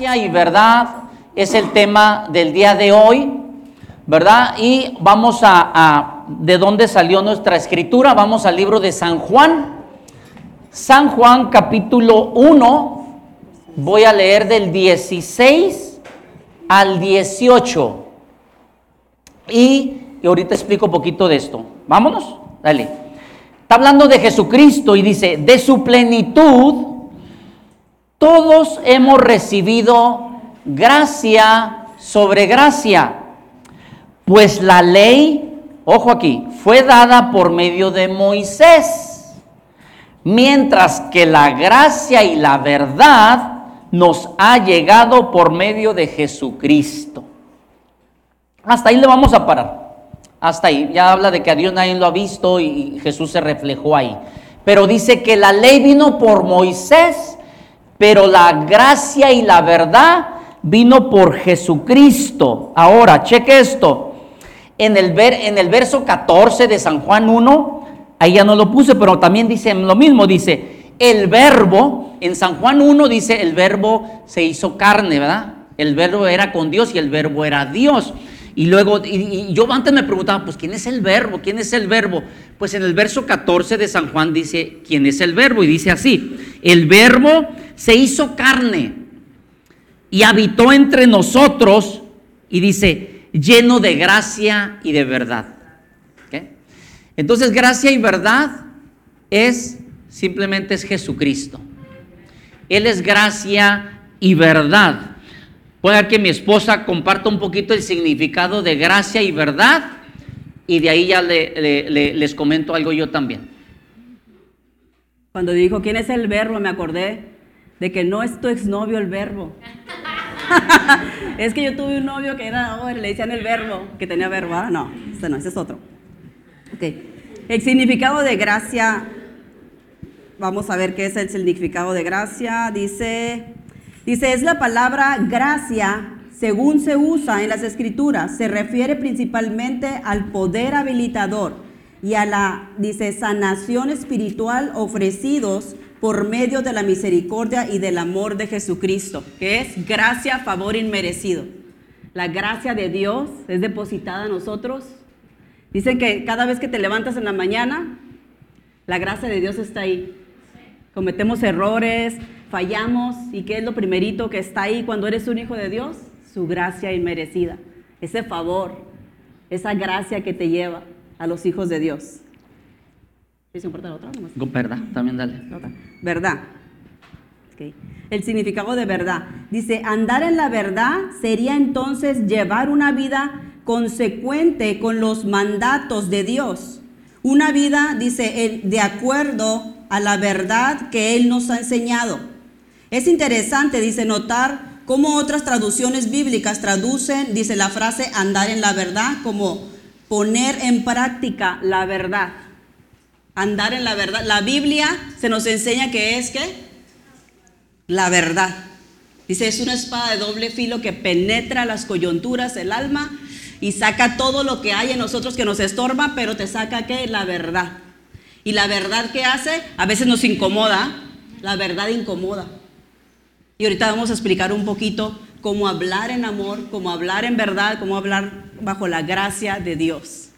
Y verdad es el tema del día de hoy, ¿verdad? Y vamos a, a de dónde salió nuestra escritura. Vamos al libro de San Juan. San Juan capítulo 1, voy a leer del 16 al 18. Y, y ahorita explico un poquito de esto. Vámonos, dale. Está hablando de Jesucristo y dice, de su plenitud, todos hemos recibido gracia sobre gracia. Pues la ley, ojo aquí, fue dada por medio de Moisés, mientras que la gracia y la verdad nos ha llegado por medio de Jesucristo. Hasta ahí le vamos a parar. Hasta ahí. Ya habla de que a Dios nadie lo ha visto y Jesús se reflejó ahí. Pero dice que la ley vino por Moisés pero la gracia y la verdad vino por Jesucristo. Ahora, cheque esto. En el, ver, en el verso 14 de San Juan 1, ahí ya no lo puse, pero también dice lo mismo, dice, el verbo, en San Juan 1 dice, el verbo se hizo carne, ¿verdad? El verbo era con Dios y el verbo era Dios. Y luego, y, yo antes me preguntaba, pues, ¿quién es el verbo? ¿Quién es el verbo? Pues en el verso 14 de San Juan dice, ¿quién es el verbo? Y dice así, el verbo se hizo carne y habitó entre nosotros y dice, lleno de gracia y de verdad. Entonces, gracia y verdad es simplemente es Jesucristo. Él es gracia y verdad. Puede que mi esposa comparta un poquito el significado de gracia y verdad y de ahí ya les comento algo yo también. Cuando dijo, ¿quién es el verbo? Me acordé de que no es tu exnovio el verbo. es que yo tuve un novio que era, oh, le decían el verbo, que tenía verbo. Ah, no, ese no, ese es otro. El significado de gracia, vamos a ver qué es el significado de gracia. Dice, Dice, es la palabra gracia, según se usa en las escrituras, se refiere principalmente al poder habilitador y a la, dice, sanación espiritual ofrecidos por medio de la misericordia y del amor de Jesucristo, que es gracia, favor inmerecido. La gracia de Dios es depositada en nosotros. Dicen que cada vez que te levantas en la mañana, la gracia de Dios está ahí. Cometemos errores, fallamos y qué es lo primerito que está ahí cuando eres un hijo de Dios? Su gracia inmerecida, ese favor, esa gracia que te lleva a los hijos de Dios. ¿Sí importa la otra? Verdad, también dale. Verdad. El significado de verdad. Dice, andar en la verdad sería entonces llevar una vida consecuente con los mandatos de Dios. Una vida, dice, de acuerdo a la verdad que Él nos ha enseñado. Es interesante, dice, notar cómo otras traducciones bíblicas traducen, dice la frase, andar en la verdad, como poner en práctica la verdad. Andar en la verdad. La Biblia se nos enseña que es que la verdad. Dice, es una espada de doble filo que penetra las coyunturas del alma y saca todo lo que hay en nosotros que nos estorba, pero te saca que la verdad. Y la verdad que hace, a veces nos incomoda, la verdad incomoda. Y ahorita vamos a explicar un poquito cómo hablar en amor, cómo hablar en verdad, cómo hablar bajo la gracia de Dios.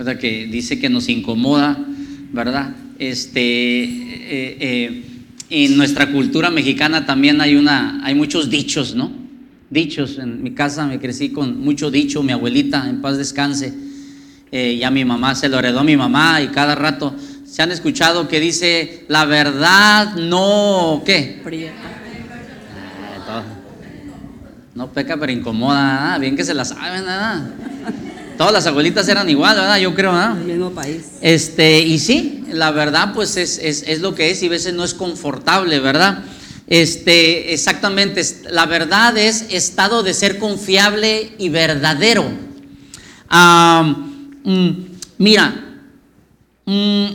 Sea, que dice que nos incomoda, ¿verdad? Este, eh, eh, en nuestra cultura mexicana también hay, una, hay muchos dichos, ¿no? Dichos. En mi casa me crecí con mucho dicho, mi abuelita, en paz descanse. Eh, ya mi mamá se lo heredó a mi mamá y cada rato se han escuchado que dice la verdad no, ¿qué? No peca, pero incomoda, bien que se la saben, nada. Todas las abuelitas eran igual, ¿verdad? Yo creo, ¿verdad? mismo país. Este, y sí, la verdad, pues es, es, lo que es y a veces no es confortable, ¿verdad? Este, exactamente, la verdad es estado de ser confiable y verdadero. Mm, mira, mm,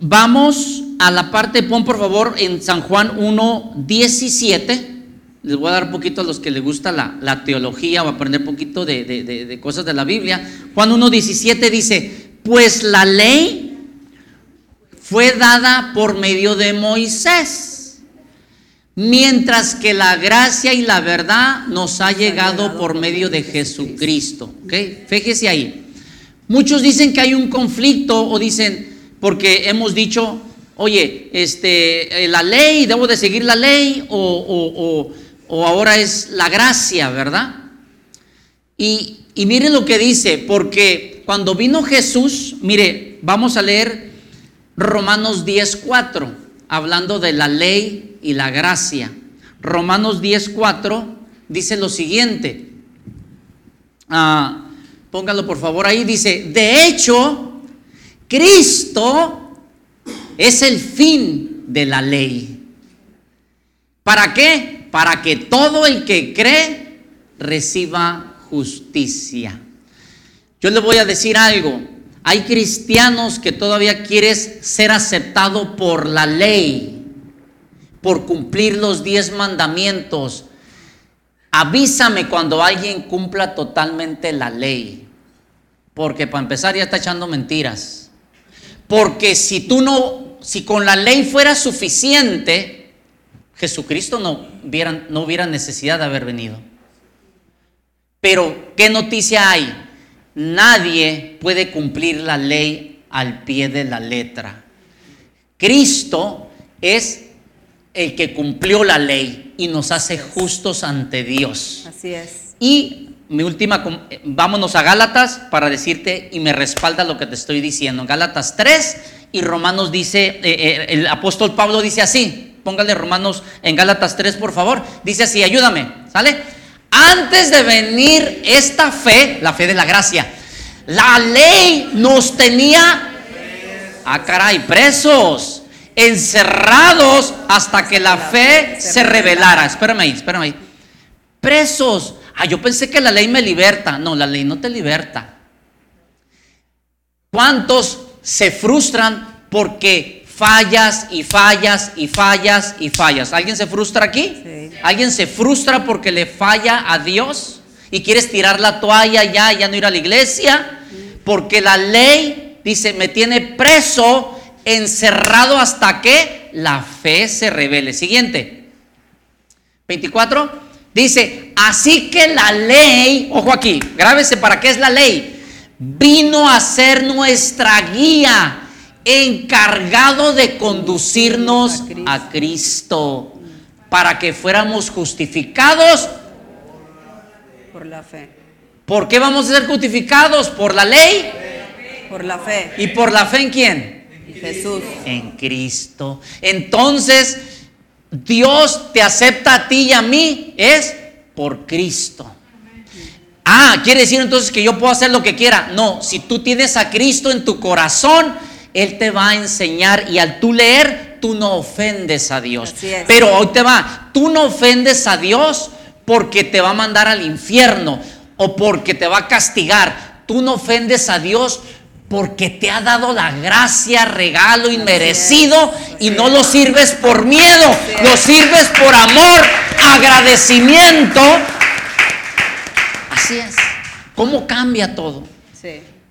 vamos a la parte, pon por favor en San Juan 1, 17 les voy a dar un poquito a los que les gusta la, teología o aprender un poquito de, cosas de la Biblia. Juan 1.17 dice, pues la ley fue dada por medio de Moisés, Mientras que la gracia y la verdad nos ha llegado por medio de Jesucristo. ¿Ok? Fíjese ahí. Muchos dicen que hay un conflicto o dicen, porque hemos dicho, oye, este, eh, la ley, debo de seguir la ley o, ahora es la gracia, ¿verdad? Y, y lo que dice, porque cuando vino Jesús, mire, vamos a leer Romanos 10.4, hablando de la ley y la gracia. Romanos 10.4 dice lo siguiente. Ah, póngalo por favor ahí. Dice, de hecho, Cristo es el fin de la ley. ¿Para qué? Para que todo el que cree reciba justicia. Yo le voy a decir algo. Hay cristianos que todavía quieres ser aceptado por la ley, por cumplir los diez mandamientos. Avísame cuando alguien cumpla totalmente la ley. Porque para empezar ya está echando mentiras. Porque si tú no, si con la ley fuera suficiente, Jesucristo no hubiera, no hubiera necesidad de haber venido. Pero, ¿qué noticia hay? nadie puede cumplir la ley al pie de la letra. Cristo es el que cumplió la ley y nos hace justos ante Dios. Así es. Y mi última, vámonos a Gálatas para decirte y me respalda lo que te estoy diciendo. Gálatas 3 y Romanos dice, eh, eh, el apóstol Pablo dice así, póngale Romanos en Gálatas 3 por favor, dice así, ayúdame, ¿sale? Antes de venir esta fe, la fe de la gracia, la ley nos tenía, a caray, presos, encerrados hasta que la fe se revelara. Espérame ahí, espérame ahí. Presos. Ah, yo pensé que la ley me liberta. No, la ley no te liberta. ¿Cuántos se frustran porque fallas y fallas y fallas y fallas. ¿Alguien se frustra aquí? ¿Alguien se frustra porque le falla a Dios y quieres tirar la toalla ya, ya no ir a la iglesia? Porque la ley dice, me tiene preso, encerrado hasta que la fe se revele. Siguiente. 24. Dice, así que la ley, ojo aquí, grábese para qué es la ley. Vino a ser nuestra guía encargado de conducirnos a Cristo para que fuéramos justificados por la fe. ¿Por qué vamos a ser justificados? ¿Por la ley? Por la fe. ¿Y por la fe en quién? Jesús. En Cristo. Entonces, Dios te acepta a ti y a mí es por Cristo. Ah, quiere decir entonces que yo puedo hacer lo que quiera. No, si tú tienes a Cristo en tu corazón, él te va a enseñar y al tú leer, tú no ofendes a Dios. Pero hoy te va, tú no ofendes a Dios porque te va a mandar al infierno o porque te va a castigar. Tú no ofendes a Dios porque te ha dado la gracia, regalo inmerecido y no lo sirves por miedo, lo sirves por amor, agradecimiento. Así es. ¿Cómo cambia todo?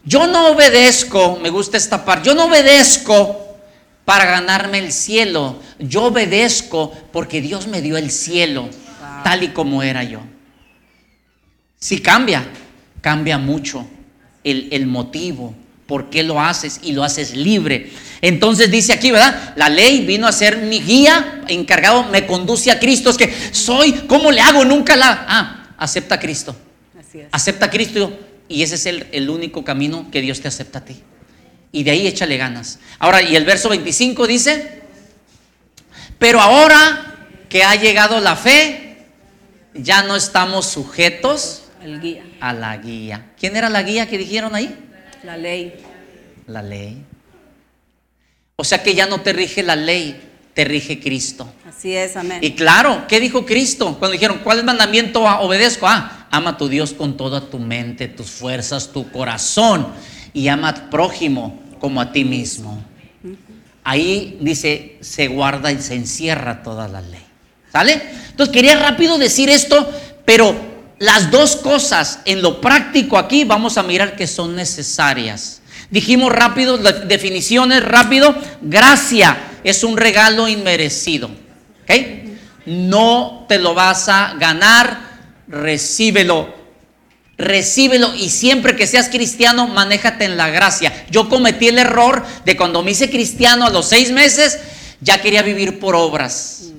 Yo no obedezco, me gusta esta parte, yo no obedezco para ganarme el cielo, yo obedezco porque Dios me dio el cielo tal y como era yo. Si cambia, cambia mucho el, el motivo, por qué lo haces y lo haces libre. Entonces dice aquí, ¿verdad? La ley vino a ser mi guía, encargado, me conduce a Cristo. Es que soy, ¿cómo le hago? Nunca la... Ah, acepta a Cristo. Así es. Acepta a Cristo y ese es el, único camino que Dios te acepta a ti. Y de ahí échale ganas. Ahora, y el verso 25 dice, pero ahora que ha llegado la fe, ya no estamos sujetos a la guía. ¿Quién era la guía que dijeron ahí? La ley. La ley. O sea que ya no te rige la ley, te rige Cristo. Así es, amén. Y claro, ¿qué dijo Cristo? Cuando dijeron, ¿cuál mandamiento obedezco? Ah, ama a tu Dios con toda tu mente, tus fuerzas, tu corazón y ama al prójimo como a ti mismo. Ahí dice, se guarda y se encierra toda la ley. ¿Sale? Entonces quería rápido decir esto, pero las dos cosas en lo práctico aquí vamos a mirar que son necesarias. Dijimos rápido, definiciones rápido, gracia es un regalo inmerecido. no te lo vas a ganar, recíbelo. Recíbelo y siempre que seas cristiano, manéjate en la gracia. Yo cometí el error de cuando me hice cristiano a los seis meses, ya quería vivir por obras.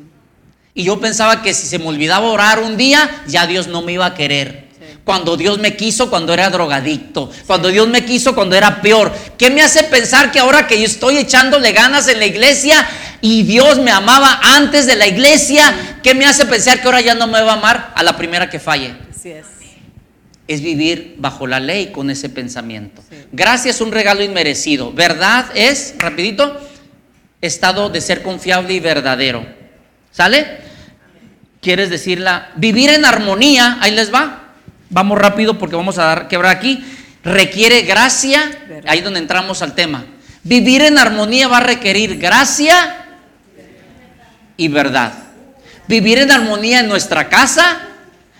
Y yo pensaba que si se me olvidaba orar un día, ya Dios no me iba a querer. Cuando Dios me quiso cuando era drogadicto, cuando Dios me quiso cuando era peor. ¿Qué me hace pensar que ahora que yo estoy echándole ganas en la iglesia y Dios me amaba antes de la iglesia, qué me hace pensar que ahora ya no me va a amar a la primera que falle? Así es. Es vivir bajo la ley con ese pensamiento. Gracia es un regalo inmerecido. Verdad es, rapidito, estado de ser confiable y verdadero. ¿Sale? ¿Quieres decirla? Vivir en armonía, ahí les va. Vamos rápido porque vamos a dar quebrar aquí. Requiere gracia, ahí donde entramos al tema. Vivir en armonía va a requerir gracia y verdad. Vivir en armonía en nuestra casa,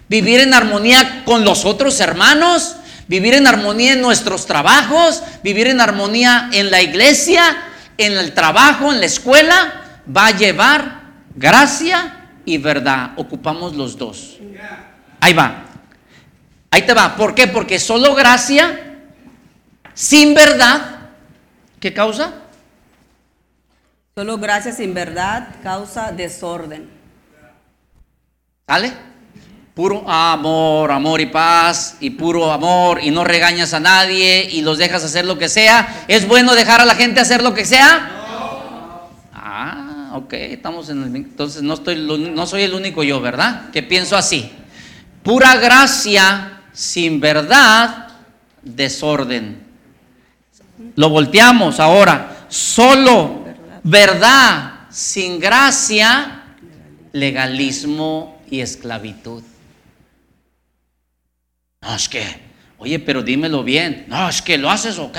vivir en armonía con los otros hermanos, vivir en armonía en nuestros trabajos, vivir en armonía en la iglesia, en el trabajo, en la escuela, va a llevar gracia y verdad. Ocupamos los dos. Ahí va. Ahí te va. ¿Por qué? Porque solo gracia, sin verdad, ¿qué causa? Solo gracia sin verdad causa desorden. ¿Sale? Puro amor, amor y paz, y puro amor, y no regañas a nadie, y los dejas hacer lo que sea. ¿Es bueno dejar a la gente hacer lo que sea? Ah, ok, estamos en el... Entonces no, estoy, no soy el único yo, ¿verdad? Que pienso así. Pura gracia, sin verdad, desorden. Lo volteamos ahora. Solo verdad, sin gracia, legalismo y esclavitud. No, es que, oye, pero dímelo bien. No, es que lo haces ok.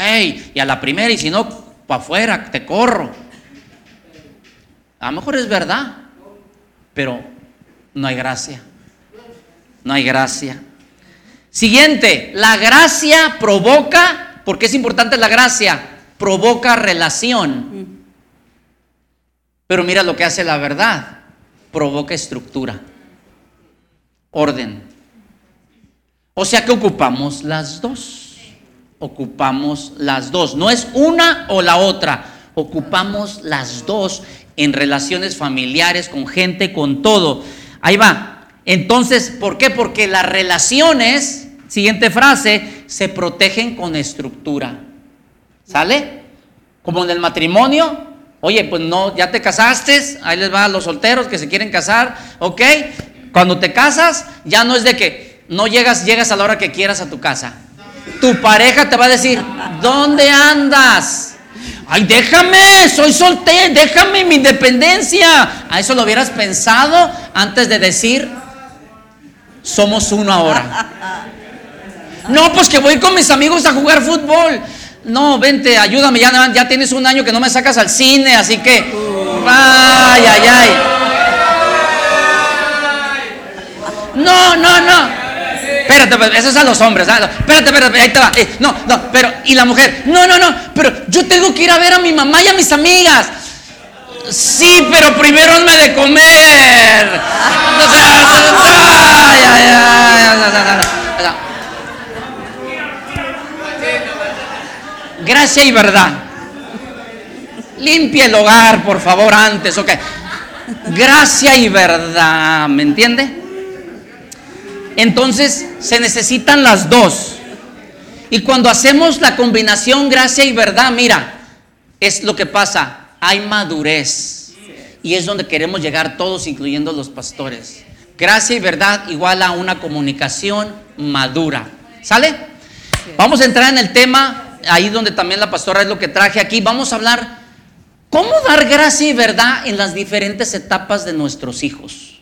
Y a la primera, y si no, para afuera, te corro. A lo mejor es verdad, pero no hay gracia. No hay gracia. Siguiente, la gracia provoca, porque es importante la gracia, provoca relación. Pero mira lo que hace la verdad, provoca estructura, orden. O sea que ocupamos las dos. Ocupamos las dos. No es una o la otra. Ocupamos las dos en relaciones familiares, con gente, con todo. Ahí va. Entonces, ¿por qué? Porque las relaciones, siguiente frase, se protegen con estructura. ¿Sale? Como en el matrimonio. Oye, pues no, ya te casaste, ahí les va a los solteros que se quieren casar, ¿ok? Cuando te casas, ya no es de que no llegas, llegas a la hora que quieras a tu casa. Tu pareja te va a decir, ¿dónde andas? Ay, déjame, soy soltero, déjame mi independencia. A eso lo hubieras pensado antes de decir, somos uno ahora. No, pues que voy con mis amigos a jugar fútbol. No, vente, ayúdame, ya, ya tienes un año que no me sacas al cine, así que... Ay, ay, ay. No, no, no. Espérate, pues, eso es a los hombres. ¿ah? Espérate, espérate, ahí te va. Eh, no, no, pero, y la mujer, no, no, no, pero yo tengo que ir a ver a mi mamá y a mis amigas. Sí, pero primero hazme de comer. O sea, ay, ay, ay, ay, ay, ay, ay. Gracia y verdad. Limpia el hogar, por favor, antes, ok. Gracia y verdad, ¿me entiende? Entonces se necesitan las dos. Y cuando hacemos la combinación gracia y verdad, mira, es lo que pasa, hay madurez. Y es donde queremos llegar todos, incluyendo los pastores. Gracia y verdad igual a una comunicación madura. ¿Sale? Vamos a entrar en el tema, ahí donde también la pastora es lo que traje aquí. Vamos a hablar cómo dar gracia y verdad en las diferentes etapas de nuestros hijos.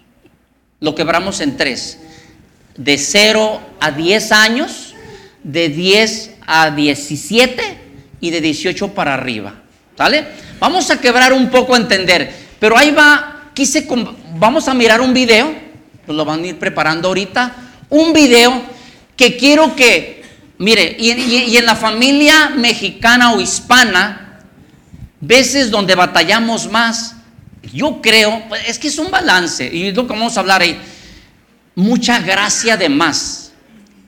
Lo quebramos en tres de 0 a 10 años, de 10 a 17 y de 18 para arriba. ¿Sale? Vamos a quebrar un poco a entender, pero ahí va, quise, vamos a mirar un video, pues lo van a ir preparando ahorita, un video que quiero que, mire, y, en la familia mexicana o hispana, veces donde batallamos más yo creo, pues, es que es un balance, y es lo que vamos a hablar ahí. Mucha gracia de más.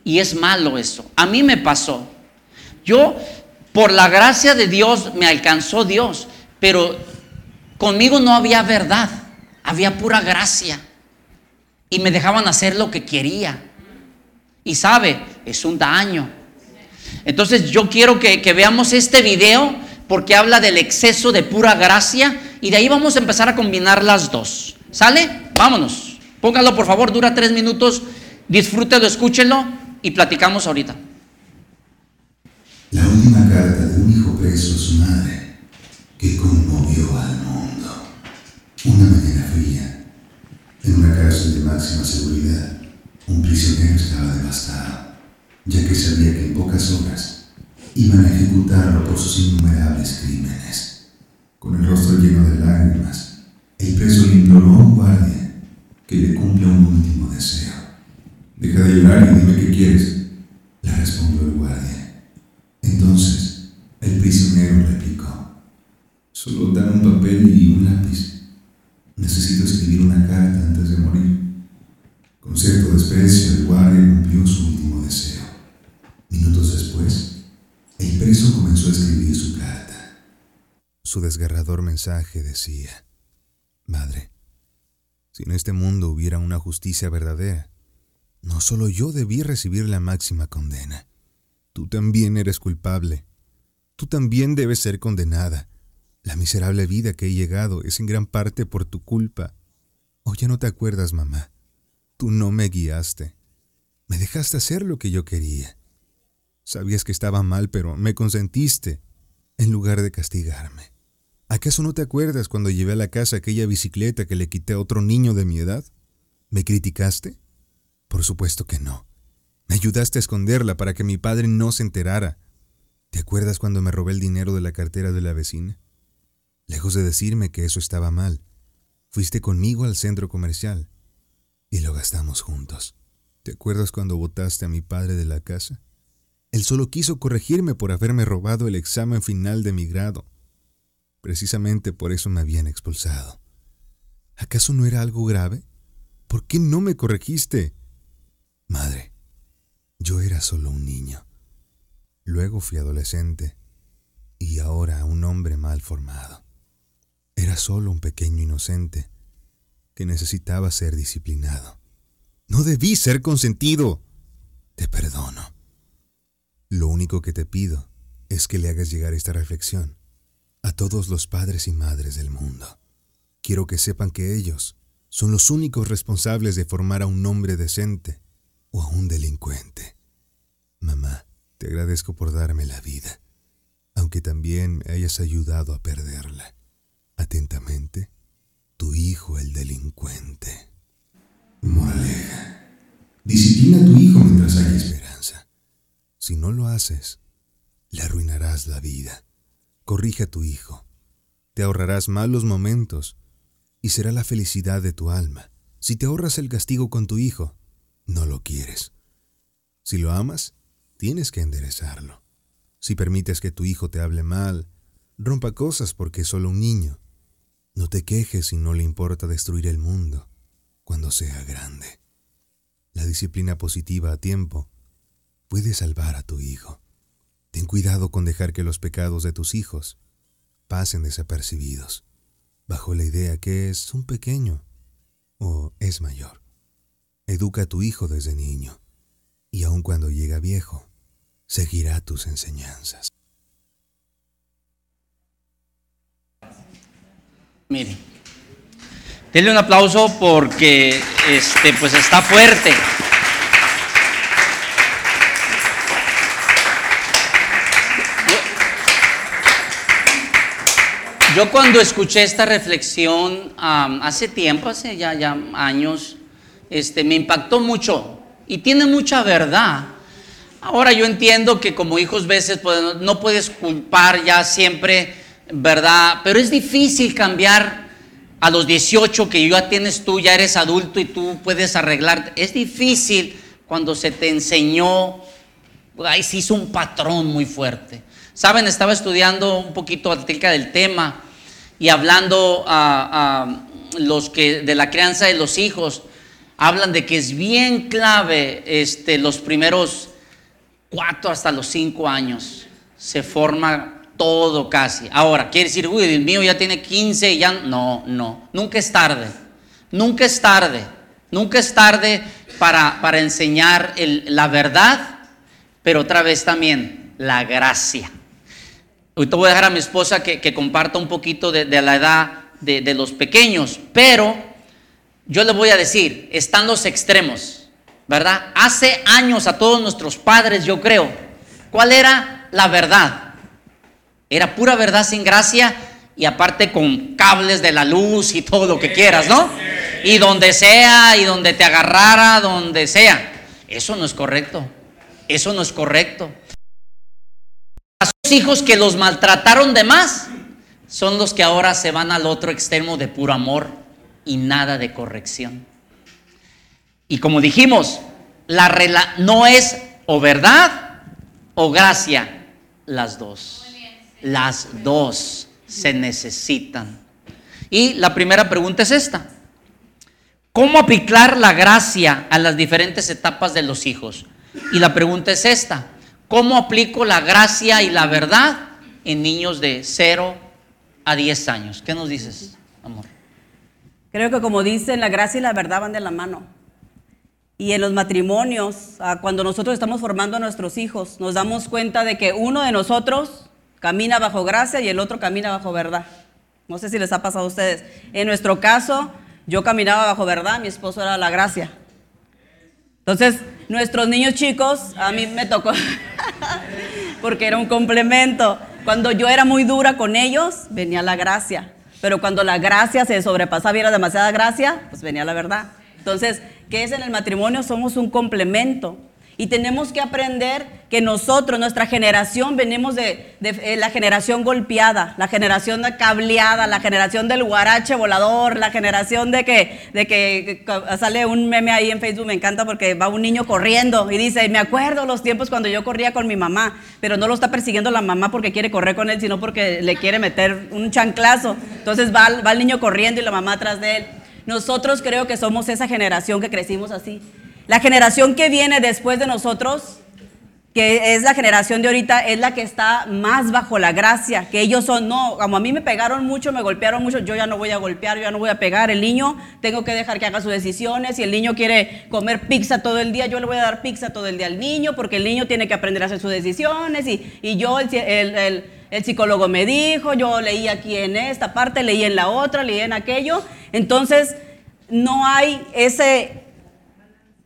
Y es malo eso. A mí me pasó. Yo, por la gracia de Dios, me alcanzó Dios, pero conmigo no había verdad, había pura gracia. Y me dejaban hacer lo que quería. Y sabe, es un daño. Entonces yo quiero que, veamos este video porque habla del exceso de pura gracia y de ahí vamos a empezar a combinar las dos. ¿Sale? Vámonos. Póngalo por favor, dura tres minutos. Disfrútelo, escúchenlo y platicamos ahorita. La última carta de un hijo preso a su madre que conmovió al mundo. Una mañana fría, en una cárcel de máxima seguridad, un prisionero estaba devastado, ya que sabía que en pocas horas iban a ejecutarlo por sus innumerables crímenes. Con el rostro lleno de lágrimas, el preso le imploró a un guardia que le cumpla un último deseo. Deja de llorar y dime qué quieres, le respondió el guardia. Entonces, el prisionero replicó, solo dame un papel y un lápiz. Necesito escribir una carta antes de morir. Con cierto desprecio, el guardia cumplió su último deseo. Minutos después, el preso comenzó a escribir su carta. Su desgarrador mensaje decía, Madre, si en este mundo hubiera una justicia verdadera, no solo yo debí recibir la máxima condena, tú también eres culpable, tú también debes ser condenada. La miserable vida que he llegado es en gran parte por tu culpa. ¿O ya no te acuerdas, mamá? Tú no me guiaste. Me dejaste hacer lo que yo quería. Sabías que estaba mal, pero me consentiste en lugar de castigarme. ¿Acaso no te acuerdas cuando llevé a la casa aquella bicicleta que le quité a otro niño de mi edad? ¿Me criticaste? Por supuesto que no. Me ayudaste a esconderla para que mi padre no se enterara. ¿Te acuerdas cuando me robé el dinero de la cartera de la vecina? Lejos de decirme que eso estaba mal, fuiste conmigo al centro comercial y lo gastamos juntos. ¿Te acuerdas cuando botaste a mi padre de la casa? Él solo quiso corregirme por haberme robado el examen final de mi grado. Precisamente por eso me habían expulsado. ¿Acaso no era algo grave? ¿Por qué no me corregiste? Madre, yo era solo un niño. Luego fui adolescente y ahora un hombre mal formado. Era solo un pequeño inocente que necesitaba ser disciplinado. No debí ser consentido. Te perdono. Lo único que te pido es que le hagas llegar esta reflexión a todos los padres y madres del mundo. Quiero que sepan que ellos son los únicos responsables de formar a un hombre decente o a un delincuente. Mamá, te agradezco por darme la vida, aunque también me hayas ayudado a perderla. Atentamente, tu hijo el delincuente. Moraleja. Disciplina a tu hijo mientras haya esperanza. Si no lo haces, le arruinarás la vida. Corrige a tu hijo. Te ahorrarás malos momentos y será la felicidad de tu alma. Si te ahorras el castigo con tu hijo, no lo quieres. Si lo amas, tienes que enderezarlo. Si permites que tu hijo te hable mal, rompa cosas porque es solo un niño. No te quejes si no le importa destruir el mundo cuando sea grande. La disciplina positiva a tiempo puede salvar a tu hijo. Ten cuidado con dejar que los pecados de tus hijos pasen desapercibidos, bajo la idea que es un pequeño o es mayor. Educa a tu hijo desde niño, y aun cuando llega viejo, seguirá tus enseñanzas. Mire, denle un aplauso porque este, pues está fuerte. Yo cuando escuché esta reflexión hace tiempo, hace ya, ya años, este, me impactó mucho y tiene mucha verdad. Ahora yo entiendo que como hijos veces pues, no puedes culpar ya siempre, ¿verdad? Pero es difícil cambiar a los 18 que ya tienes tú, ya eres adulto y tú puedes arreglar. Es difícil cuando se te enseñó, ahí se hizo un patrón muy fuerte. Saben, estaba estudiando un poquito acerca del tema y hablando a, los que de la crianza de los hijos, hablan de que es bien clave este, los primeros cuatro hasta los cinco años. Se forma todo casi. Ahora, quiere decir, uy, Dios mío, ya tiene 15 y ya. No, no, nunca es tarde. Nunca es tarde. Nunca es tarde para, para enseñar la verdad, pero otra vez también la gracia. Ahorita voy a dejar a mi esposa que, comparta un poquito de, la edad de, de, los pequeños, pero yo le voy a decir, están los extremos, ¿verdad? Hace años a todos nuestros padres, yo creo, ¿cuál era la verdad? Era pura verdad sin gracia y aparte con cables de la luz y todo lo que quieras, ¿no? Y donde sea, y donde te agarrara, donde sea. Eso no es correcto. Eso no es correcto hijos que los maltrataron de más son los que ahora se van al otro extremo de puro amor y nada de corrección. Y como dijimos, la no es o verdad o gracia, las dos. Las dos se necesitan. Y la primera pregunta es esta. ¿Cómo aplicar la gracia a las diferentes etapas de los hijos? Y la pregunta es esta. ¿Cómo aplico la gracia y la verdad en niños de 0 a 10 años? ¿Qué nos dices, amor? Creo que como dicen, la gracia y la verdad van de la mano. Y en los matrimonios, ah, cuando nosotros estamos formando a nuestros hijos, nos damos cuenta de que uno de nosotros camina bajo gracia y el otro camina bajo verdad. No sé si les ha pasado a ustedes. En nuestro caso, yo caminaba bajo verdad, mi esposo era la gracia. Entonces, nuestros niños chicos, a mí me tocó, porque era un complemento. Cuando yo era muy dura con ellos, venía la gracia. Pero cuando la gracia se sobrepasaba y era demasiada gracia, pues venía la verdad. Entonces, ¿qué es en el matrimonio? Somos un complemento. Y tenemos que aprender que nosotros, nuestra generación, venimos de, eh, la generación golpeada, la generación cableada, la generación del guarache volador, la generación de que, de que, sale un meme ahí en Facebook, me encanta porque va un niño corriendo y dice, me acuerdo los tiempos cuando yo corría con mi mamá, pero no lo está persiguiendo la mamá porque quiere correr con él, sino porque le quiere meter un chanclazo. Entonces va, va el niño corriendo y la mamá atrás de él. Nosotros creo que somos esa generación que crecimos así. La generación que viene después de nosotros, que es la generación de ahorita, es la que está más bajo la gracia, que ellos son, no, como a mí me pegaron mucho, me golpearon mucho, yo ya no voy a golpear, yo ya no voy a pegar, el niño tengo que dejar que haga sus decisiones, si el niño quiere comer pizza todo el día, yo le voy a dar pizza todo el día al niño, porque el niño tiene que aprender a hacer sus decisiones, y, yo, el, el psicólogo me dijo, yo leí aquí en esta parte, leí en la otra, leí en aquello, entonces no hay ese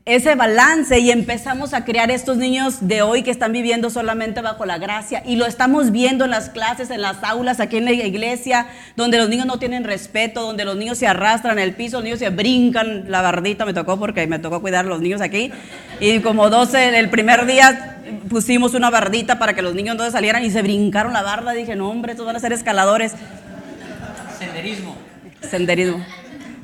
ese balance y empezamos a crear estos niños de hoy que están viviendo solamente bajo la gracia y lo estamos viendo en las clases, en las aulas, aquí en la iglesia, donde los niños no tienen respeto, donde los niños se arrastran en el piso, los niños se brincan la bardita, me tocó porque me tocó cuidar a los niños aquí y como 12 el primer día pusimos una bardita para que los niños no salieran y se brincaron la barda, dije, no hombre, estos van a ser escaladores. Senderismo. Senderismo.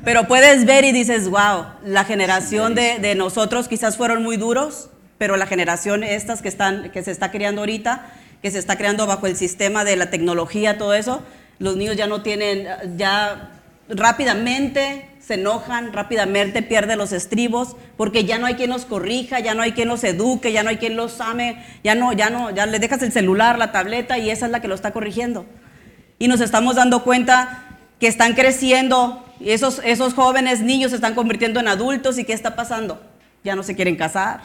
Pero puedes ver y dices, wow, la generación de, nosotros quizás fueron muy duros, pero la generación estas que, están, que se está creando ahorita, que se está creando bajo el sistema de la tecnología, todo eso, los niños ya no tienen, ya rápidamente se enojan, rápidamente pierden los estribos, porque ya no hay quien los corrija, ya no hay quien los eduque, ya no hay quien los ame, ya no, ya no, ya le dejas el celular, la tableta y esa es la que lo está corrigiendo. Y nos estamos dando cuenta que están creciendo y esos, esos jóvenes niños se están convirtiendo en adultos y ¿qué está pasando? Ya no se quieren casar,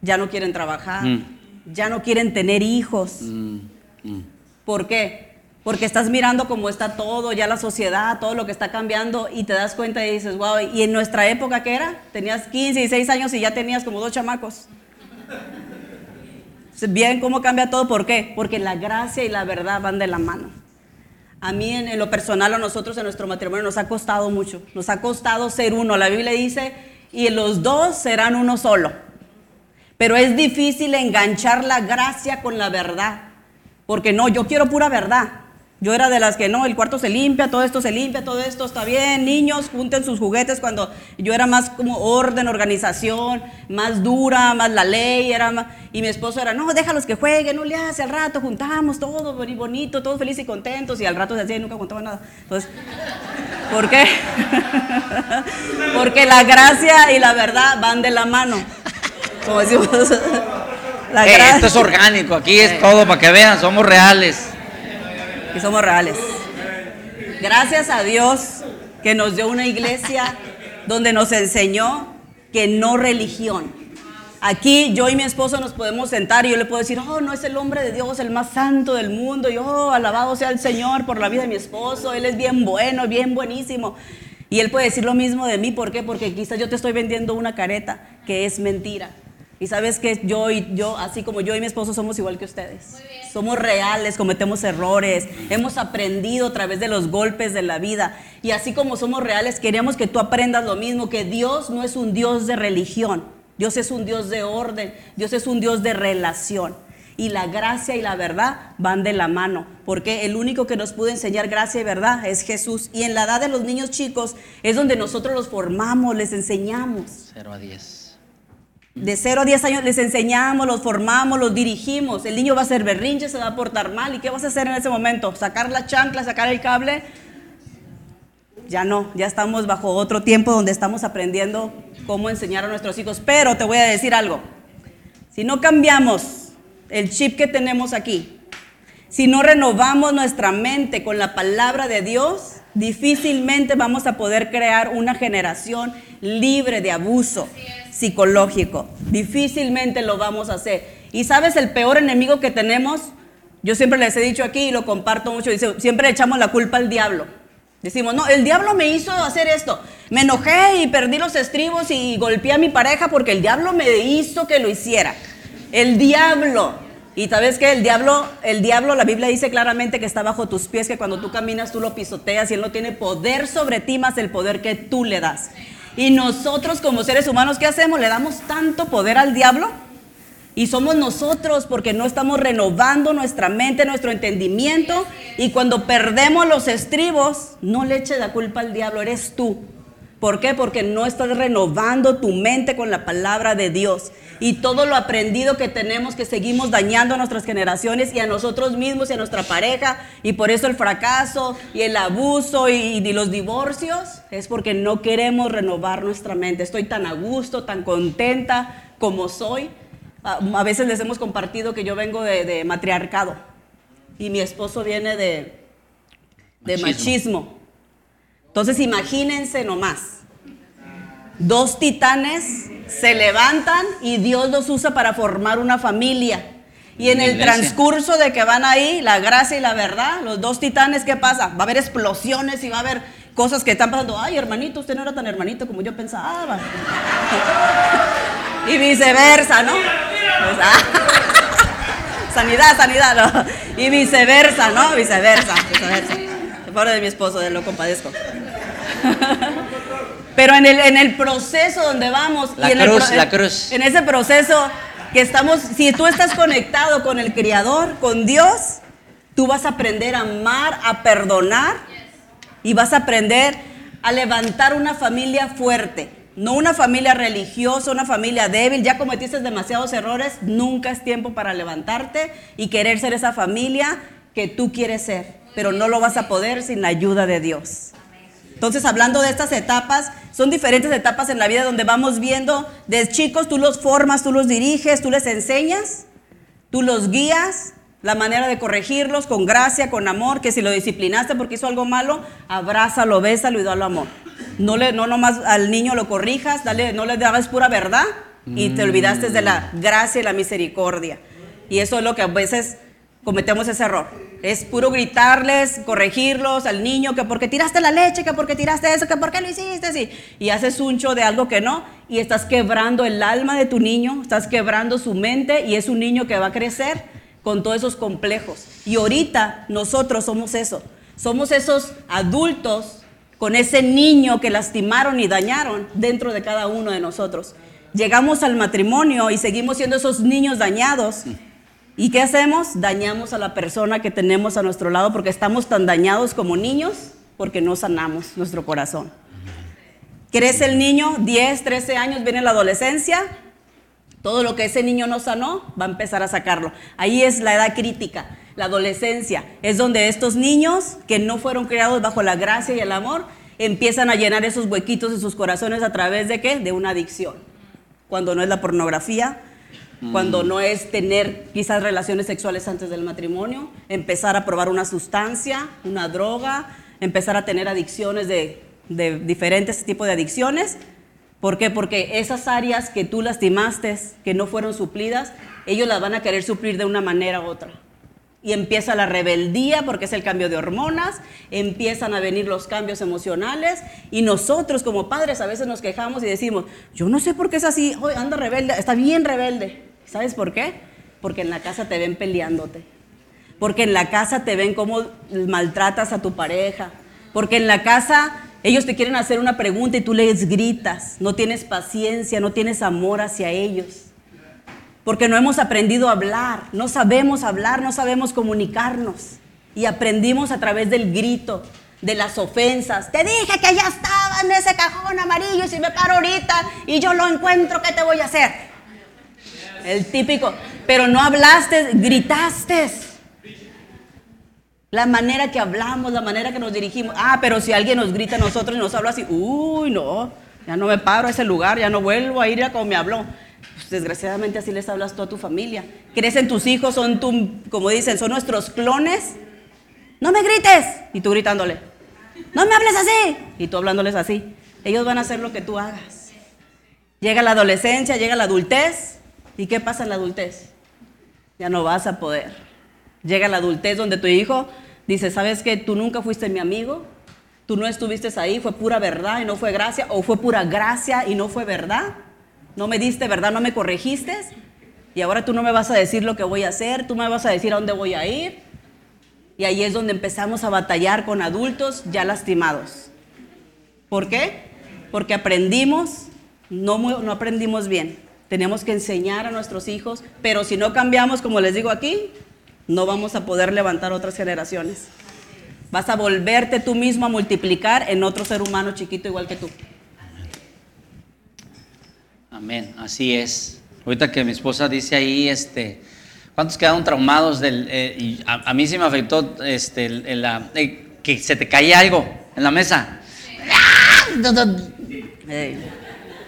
ya no quieren trabajar, mm. ya no quieren tener hijos. Mm, mm. ¿Por qué? Porque estás mirando cómo está todo, ya la sociedad, todo lo que está cambiando y te das cuenta y dices, wow, ¿y en nuestra época qué era? Tenías 15, 16 años y ya tenías como dos chamacos. Bien, ¿cómo cambia todo? ¿Por qué? Porque la gracia y la verdad van de la mano. A mí en, lo personal, a nosotros en nuestro matrimonio nos ha costado mucho. Nos ha costado ser uno. La Biblia dice, y los dos serán uno solo. Pero es difícil enganchar la gracia con la verdad. Porque no, yo quiero pura verdad. Yo era de las que no, el cuarto se limpia, todo esto se limpia, todo esto está bien, niños, junten sus juguetes cuando yo era más como orden, organización, más dura, más la ley, era más, y mi esposo era, no, déjalos que jueguen, no le hace al rato, juntamos todo bonito, todo feliz y contentos, y al rato se hacía y nunca juntaba nada. Entonces, ¿por qué? Porque la gracia y la verdad van de la mano. Como decimos. La Eh, gracia- esto es orgánico, aquí es todo para que vean, somos reales. Y somos reales. Gracias a Dios que nos dio una iglesia donde nos enseñó que no religión. Aquí yo y mi esposo nos podemos sentar y yo le puedo decir, oh, no es el hombre de Dios, el más santo del mundo. Y oh, alabado sea el Señor por la vida de mi esposo, él es bien bueno, bien buenísimo. Y él puede decir lo mismo de mí, ¿por qué? Porque quizás yo te estoy vendiendo una careta que es mentira. Y sabes que yo y yo, así como yo y mi esposo somos igual que ustedes. Somos reales, cometemos errores, hemos aprendido a través de los golpes de la vida. Y así como somos reales, queremos que tú aprendas lo mismo, que Dios no es un Dios de religión, Dios es un Dios de orden, Dios es un Dios de relación. Y la gracia y la verdad van de la mano, porque el único que nos puede enseñar gracia y verdad es Jesús. Y en la edad de los niños chicos es donde nosotros los formamos, les enseñamos. 0 a 10. De 0 a 10 años les enseñamos, los formamos, los dirigimos. El niño va a hacer berrinche, se va a portar mal. ¿Y qué vas a hacer en ese momento? ¿Sacar la chancla, sacar el cable? Ya no, ya estamos bajo otro tiempo donde estamos aprendiendo cómo enseñar a nuestros hijos. Pero te voy a decir algo. Si no cambiamos el chip que tenemos aquí, si no renovamos nuestra mente con la palabra de Dios, difícilmente vamos a poder crear una generación libre de abuso psicológico. Difícilmente lo vamos a hacer. Y sabes el peor enemigo que tenemos, yo siempre les he dicho aquí y lo comparto mucho, siempre echamos la culpa al diablo. Decimos, no, el diablo me hizo hacer esto. Me enojé y perdí los estribos y golpeé a mi pareja porque el diablo me hizo que lo hiciera. El diablo. Y sabes que el diablo, el diablo, la Biblia dice claramente que está bajo tus pies, que cuando tú caminas tú lo pisoteas y él no tiene poder sobre ti más el poder que tú le das. Y nosotros como seres humanos, ¿qué hacemos? Le damos tanto poder al diablo y somos nosotros porque no estamos renovando nuestra mente, nuestro entendimiento. Y cuando perdemos los estribos, no le eches la culpa al diablo, eres tú. ¿Por qué? Porque no estás renovando tu mente con la palabra de Dios. Y todo lo aprendido que tenemos, que seguimos dañando a nuestras generaciones y a nosotros mismos y a nuestra pareja. Y por eso el fracaso y el abuso y, y los divorcios es porque no queremos renovar nuestra mente. Estoy tan a gusto, tan contenta como soy. A, veces les hemos compartido que yo vengo de, de matriarcado y mi esposo viene de, de Machismo. machismo. Entonces imagínense nomás, dos titanes se levantan y Dios los usa para formar una familia. Y en el transcurso de que van ahí, la gracia y la verdad, los dos titanes, ¿qué pasa? Va a haber explosiones y va a haber cosas que están pasando. Ay, hermanito, usted no era tan hermanito como yo pensaba. y viceversa, ¿no? Pues, ah. sanidad, sanidad, ¿no? Y viceversa, ¿no? Viceversa, viceversa. Pobre de mi esposo, de lo compadezco. Pero en el, en el proceso donde vamos, La y en, el cruz, pro- la cruz. en ese proceso que estamos, si tú estás conectado con el Creador, con Dios, tú vas a aprender a amar, a perdonar y vas a aprender a levantar una familia fuerte. No una familia religiosa, una familia débil. Ya cometiste demasiados errores, nunca es tiempo para levantarte y querer ser esa familia que tú quieres ser. Pero no lo vas a poder sin la ayuda de Dios. Entonces, hablando de estas etapas, son diferentes etapas en la vida donde vamos viendo, de chicos tú los formas, tú los diriges, tú les enseñas, tú los guías, la manera de corregirlos con gracia, con amor, que si lo disciplinaste porque hizo algo malo, abrázalo, bésalo y dalo amor. No, le, no nomás al niño lo corrijas, dale, no le dabas pura verdad y te olvidaste de la gracia y la misericordia. Y eso es lo que a veces cometemos ese error. Es puro gritarles, corregirlos al niño, que porque tiraste la leche, que porque tiraste eso, que porque lo hiciste, y, y haces un show de algo que no, y estás quebrando el alma de tu niño, estás quebrando su mente, y es un niño que va a crecer con todos esos complejos. Y ahorita nosotros somos eso, somos esos adultos con ese niño que lastimaron y dañaron dentro de cada uno de nosotros. Llegamos al matrimonio y seguimos siendo esos niños dañados ¿Y qué hacemos? Dañamos a la persona que tenemos a nuestro lado porque estamos tan dañados como niños porque no sanamos nuestro corazón. Crece el niño, 10, 13 años, viene la adolescencia, todo lo que ese niño no sanó va a empezar a sacarlo. Ahí es la edad crítica, la adolescencia. Es donde estos niños que no fueron criados bajo la gracia y el amor empiezan a llenar esos huequitos en sus corazones a través de qué? De una adicción. Cuando no es la pornografía, cuando no es tener quizás relaciones sexuales antes del matrimonio, empezar a probar una sustancia, una droga, empezar a tener adicciones de, de diferentes tipos de adicciones. ¿Por qué? Porque esas áreas que tú lastimaste, que no fueron suplidas, ellos las van a querer suplir de una manera u otra. Y empieza la rebeldía porque es el cambio de hormonas, empiezan a venir los cambios emocionales y nosotros como padres a veces nos quejamos y decimos, yo no sé por qué es así, hoy anda rebelde, está bien rebelde. ¿Sabes por qué? Porque en la casa te ven peleándote. Porque en la casa te ven cómo maltratas a tu pareja. Porque en la casa ellos te quieren hacer una pregunta y tú les gritas. No tienes paciencia, no tienes amor hacia ellos. Porque no hemos aprendido a hablar, no sabemos hablar, no sabemos comunicarnos. Y aprendimos a través del grito, de las ofensas. Te dije que ya estaba en ese cajón amarillo y si me paro ahorita y yo lo encuentro, ¿qué te voy a hacer? El típico. Pero no hablaste, gritaste. La manera que hablamos, la manera que nos dirigimos. Ah, pero si alguien nos grita a nosotros y nos habla así, uy, no, ya no me paro a ese lugar, ya no vuelvo a ir a como me habló. Pues, desgraciadamente así les hablas tú a tu familia. Crecen tus hijos, son tu, como dicen, son nuestros clones. No me grites. Y tú gritándole. No me hables así. Y tú hablándoles así. Ellos van a hacer lo que tú hagas. Llega la adolescencia, llega la adultez. ¿Y qué pasa en la adultez? Ya no vas a poder. Llega la adultez donde tu hijo dice, ¿sabes qué? Tú nunca fuiste mi amigo, tú no estuviste ahí, fue pura verdad y no fue gracia, o fue pura gracia y no fue verdad. No me diste verdad, no me corregiste. Y ahora tú no me vas a decir lo que voy a hacer, tú me vas a decir a dónde voy a ir. Y ahí es donde empezamos a batallar con adultos ya lastimados. ¿Por qué? Porque aprendimos, no, no aprendimos bien. Tenemos que enseñar a nuestros hijos, pero si no cambiamos, como les digo aquí, no vamos a poder levantar otras generaciones. Vas a volverte tú mismo a multiplicar en otro ser humano chiquito igual que tú. Amén, así es. Ahorita que mi esposa dice ahí, este, ¿cuántos quedaron traumados del, eh, a, mí sí me afectó, este, eh, que se te caía algo en la mesa.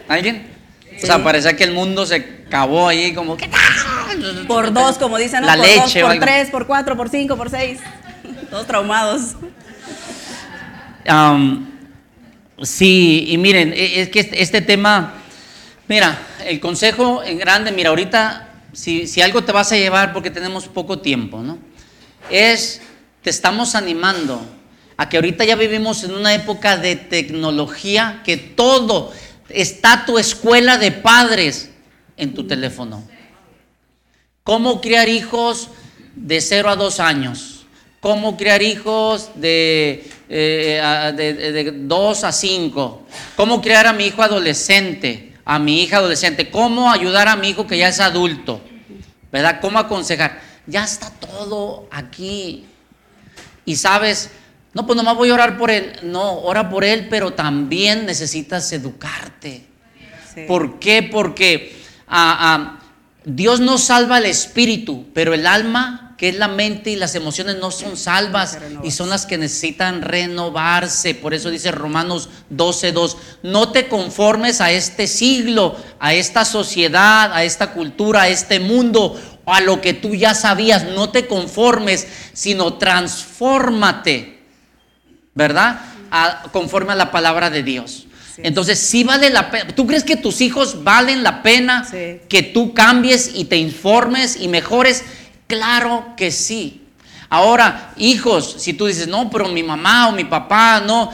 ¿Alguien? O sea, parecía que el mundo se acabó ahí como que... Por dos, como dicen, ¿no? La por leche. Dos, por tres, por cuatro, por cinco, por seis. Todos traumados. sí, y miren, e, es que este, este, tema, mira, el consejo en grande, mira, ahorita, si, si algo te vas a llevar porque tenemos poco tiempo, ¿no? Es, te estamos animando a que ahorita ya vivimos en una época de tecnología que todo está tu escuela de padres en tu teléfono. ¿Cómo criar hijos de 0 a 2 años? ¿Cómo criar hijos de, eh, de, 2 a 5? ¿Cómo criar a mi hijo adolescente? A mi hija adolescente. ¿Cómo ayudar a mi hijo que ya es adulto? ¿Verdad? ¿Cómo aconsejar? Ya está todo aquí. Y sabes, no, pues nomás voy a orar por él. No, ora por él, pero también necesitas educarte. ¿Por qué? Porque ah, ah, Dios no salva el espíritu, pero el alma, que es la mente y las emociones, no son salvas y son las que necesitan renovarse. Por eso dice Romanos 12:2, no te conformes a este siglo, a esta sociedad, a esta cultura, a este mundo, a lo que tú ya sabías. No te conformes, sino transfórmate ¿verdad? conforme a la palabra de Dios. Entonces, sí vale la pena. ¿Tú crees que tus hijos valen la pena que tú cambies y te informes y mejores? Claro que sí. Ahora, hijos, si tú dices, no, pero mi mamá o mi papá, no,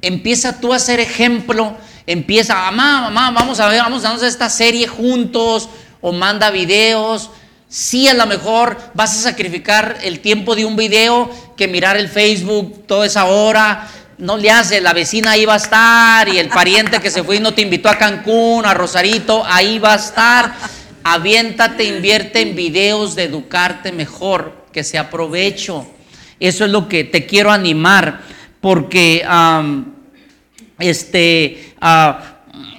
empieza tú a ser ejemplo. Empieza, mamá, mamá, vamos a ver, vamos a hacer esta serie juntos, o manda videos, Sí, a lo mejor vas a sacrificar el tiempo de un video que mirar el Facebook toda esa hora. No le hace, la vecina ahí va a estar y el pariente que se fue y no te invitó a Cancún, a Rosarito, ahí va a estar. Aviéntate, invierte en videos de educarte mejor, que se aprovecho. Eso es lo que te quiero animar, porque este, ah,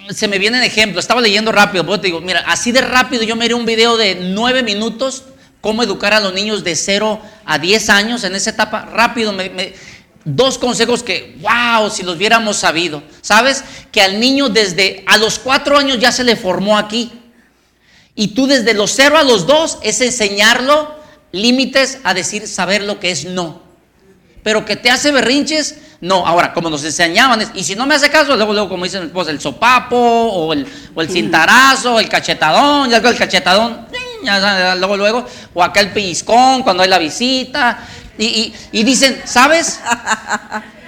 se me vienen ejemplos. Estaba leyendo rápido, te digo, mira, así de rápido yo miré un video de nueve minutos, cómo educar a los niños de 0 a 10 años en esa etapa. Rápido, dos consejos que, wow, si los hubiéramos sabido. ¿Sabes? Que al niño desde a los cuatro años ya se le formó aquí. Y tú desde los 0 a los 2 es enseñarlo límites a decir, saber lo que es no. Pero que te hace berrinches, no. Ahora, como nos enseñaban, y si no me hace caso, luego, luego como dicen mi el sopapo, o el, o el cintarazo, el cachetadón, ya el cachetadón, luego, luego, o acá el pellizcón cuando hay la visita. Y, y, dicen, ¿sabes?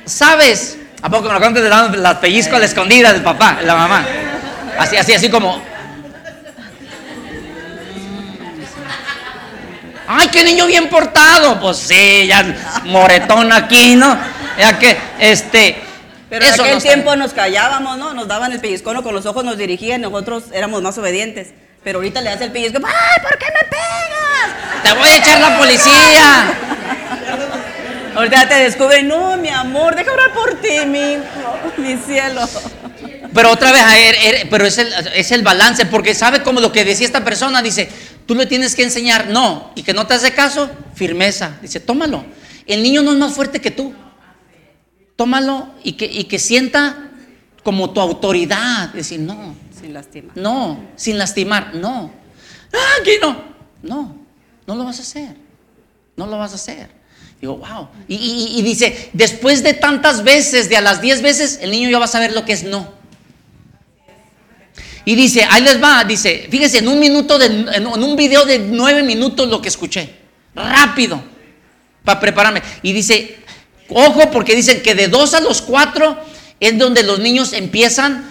¿Sabes? ¿A poco me lo conté de las pellizcos a la escondida del papá, la mamá? Así, así, así como, ¡Ay, qué niño bien portado! Pues sí, ya moretón aquí, ¿no? Ya que, este. Pero en aquel tiempo nos callábamos, ¿no? Nos daban el pellizcono con los ojos, nos dirigían, nosotros éramos más obedientes. Pero ahorita le hace el pellizco, ¡ay, ¿por qué me pegas? Te voy a echar la policía. ahorita te descubren, no, mi amor, deja orar por ti, mi, mi cielo. Pero otra vez, pero es el, es el balance, porque sabe como lo que decía esta persona, dice, Tú le tienes que enseñar no y que no te hace caso, firmeza. Dice, tómalo. El niño no es más fuerte que tú. Tómalo y que, y que sienta como tu autoridad. Decir, no. Sin lastimar. No, sin lastimar, no. Ah, aquí no. No, no lo vas a hacer. No lo vas a hacer. Digo, wow. Y, y dice, después de tantas veces, de a las 10 veces, el niño ya va a saber lo que es no. Y dice, ahí les va, dice, fíjense, en un minuto, de, en un video de nueve minutos lo que escuché, rápido, para prepararme. Y dice, ojo, porque dicen que de dos a los cuatro es donde los niños empiezan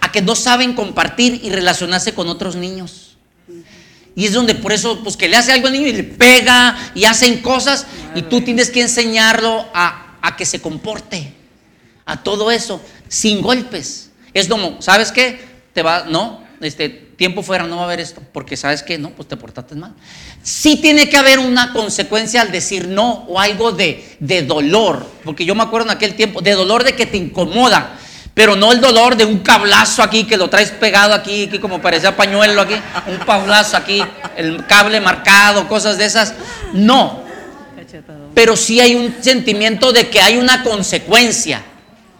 a que no saben compartir y relacionarse con otros niños. Y es donde por eso, pues que le hace algo al niño y le pega y hacen cosas y tú tienes que enseñarlo a, a que se comporte, a todo eso, sin golpes. Es como, ¿sabes qué? Te va, no, este tiempo fuera no va a haber esto, porque sabes que no, pues te portaste mal. Sí tiene que haber una consecuencia al decir no o algo de, de dolor, porque yo me acuerdo en aquel tiempo, de dolor de que te incomoda, pero no el dolor de un cablazo aquí que lo traes pegado aquí, aquí como parecía pañuelo aquí, un cablazo aquí, el cable marcado, cosas de esas. No. Pero sí hay un sentimiento de que hay una consecuencia.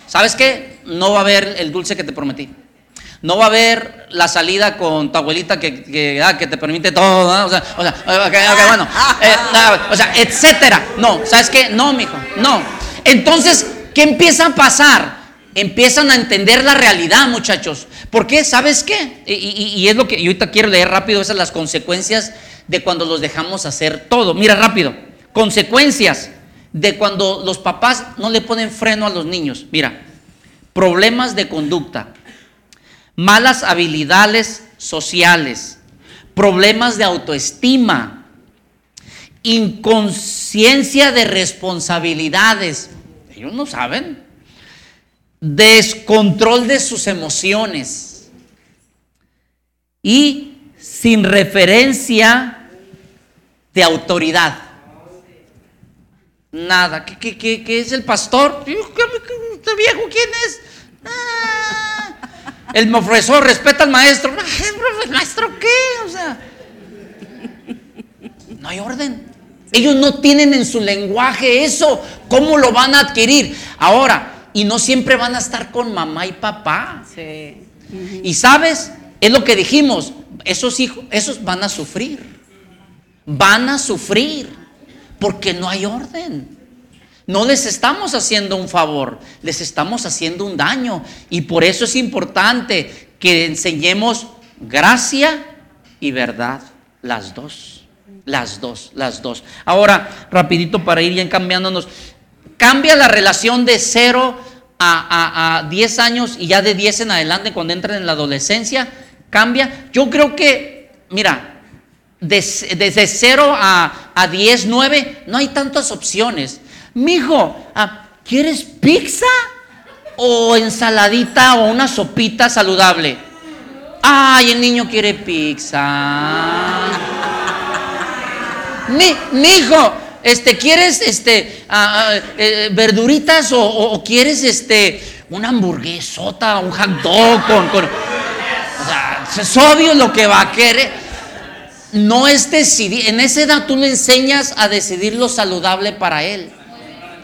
¿Sabes qué? No va a haber el dulce que te prometí. No va a haber la salida con tu abuelita que, que, ah, te permite todo, o sea, o sea, bueno, eh, o sea, etcétera. No, ¿sabes qué? No, mijo, no. Entonces, ¿qué empieza a pasar? Empiezan a entender la realidad, muchachos. ¿Por qué? ¿Sabes qué? Y, es lo que yo ahorita quiero leer rápido, esas las consecuencias de cuando los dejamos hacer todo. Mira rápido, consecuencias de cuando los papás no le ponen freno a los niños. Mira, problemas de conducta, malas habilidades sociales, problemas de autoestima, inconsciencia de responsabilidades. Ellos no saben. Descontrol de sus emociones. Y sin referencia de autoridad. Nada. ¿Qué, es el pastor? ¿Este viejo quién es? Ah, el profesor respeta al maestro. ¿El maestro qué? O sea, no hay orden. Ellos no tienen en su lenguaje eso. ¿Cómo lo van a adquirir? Ahora, y no siempre van a estar con mamá y papá. Sí. Y sabes, es lo que dijimos, esos hijos, esos van a sufrir. Van a sufrir porque no hay orden. No les estamos haciendo un favor, les estamos haciendo un daño. Y por eso es importante que enseñemos gracia y verdad, las dos, las dos, las dos. Ahora, rapidito para ir ya cambiándonos, cambia la relación de 0 a, 10 años y ya de 10 en adelante cuando entran en la adolescencia, cambia. Yo creo que, mira, desde 0 a, a 10, 9, no hay tantas opciones. Mijo, ah, ¿quieres pizza o ensaladita o una sopita saludable? Ay, el niño quiere pizza. Mi, mijo, este, ¿quieres este, ah, ah, eh, verduritas o, quieres este, una hamburguesota, un hot dog con... con- o sea, es obvio lo que va a querer. No es decidir, en esa edad tú le enseñas a decidir lo saludable para él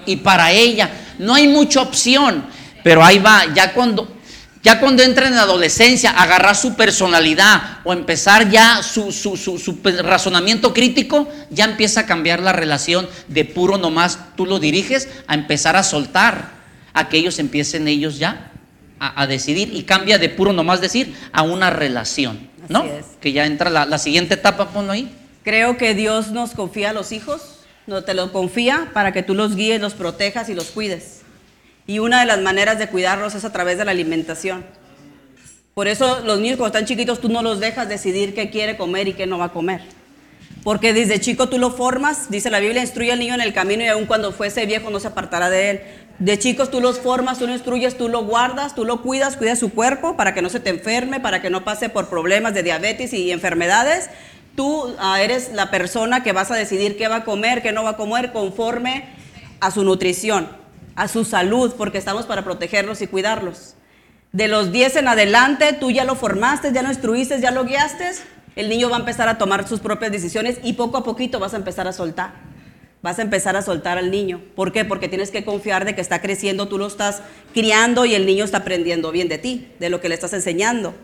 y para ella. No hay mucha opción, pero ahí va, ya cuando ya cuando entra en la adolescencia, agarrar su personalidad o empezar ya su, su- su- su razonamiento crítico, ya empieza a cambiar la relación de puro nomás tú lo diriges a empezar a soltar, a que ellos empiecen ellos ya a, a decidir y cambia de puro nomás decir a una relación, ¿no? Es. Que ya entra la, la siguiente etapa, ponlo ahí. Creo que Dios nos confía a los hijos, no te los confía para que tú los guíes, los protejas y los cuides. Y una de las maneras de cuidarlos es a través de la alimentación. Por eso los niños cuando están chiquitos tú no los dejas decidir qué quiere comer y qué no va a comer. Porque desde chico tú lo formas, dice la Biblia, instruye al niño en el camino y aun cuando fuese viejo no se apartará de él. De chicos tú los formas, tú lo instruyes, tú lo guardas, tú lo cuidas, cuidas su cuerpo para que no se te enferme, para que no pase por problemas de diabetes y enfermedades. Tú ah, eres la persona que vas a decidir qué va a comer, qué no va a comer conforme a su nutrición, a su salud, porque estamos para protegerlos y cuidarlos. De los 10 en adelante, tú ya lo formaste, ya lo instruiste, ya lo guiaste, el niño va a empezar a tomar sus propias decisiones y poco a poquito vas a empezar a soltar. Vas a empezar a soltar al niño. ¿Por qué? Porque tienes que confiar de que está creciendo, tú lo estás criando y el niño está aprendiendo bien de ti, de lo que le estás enseñando.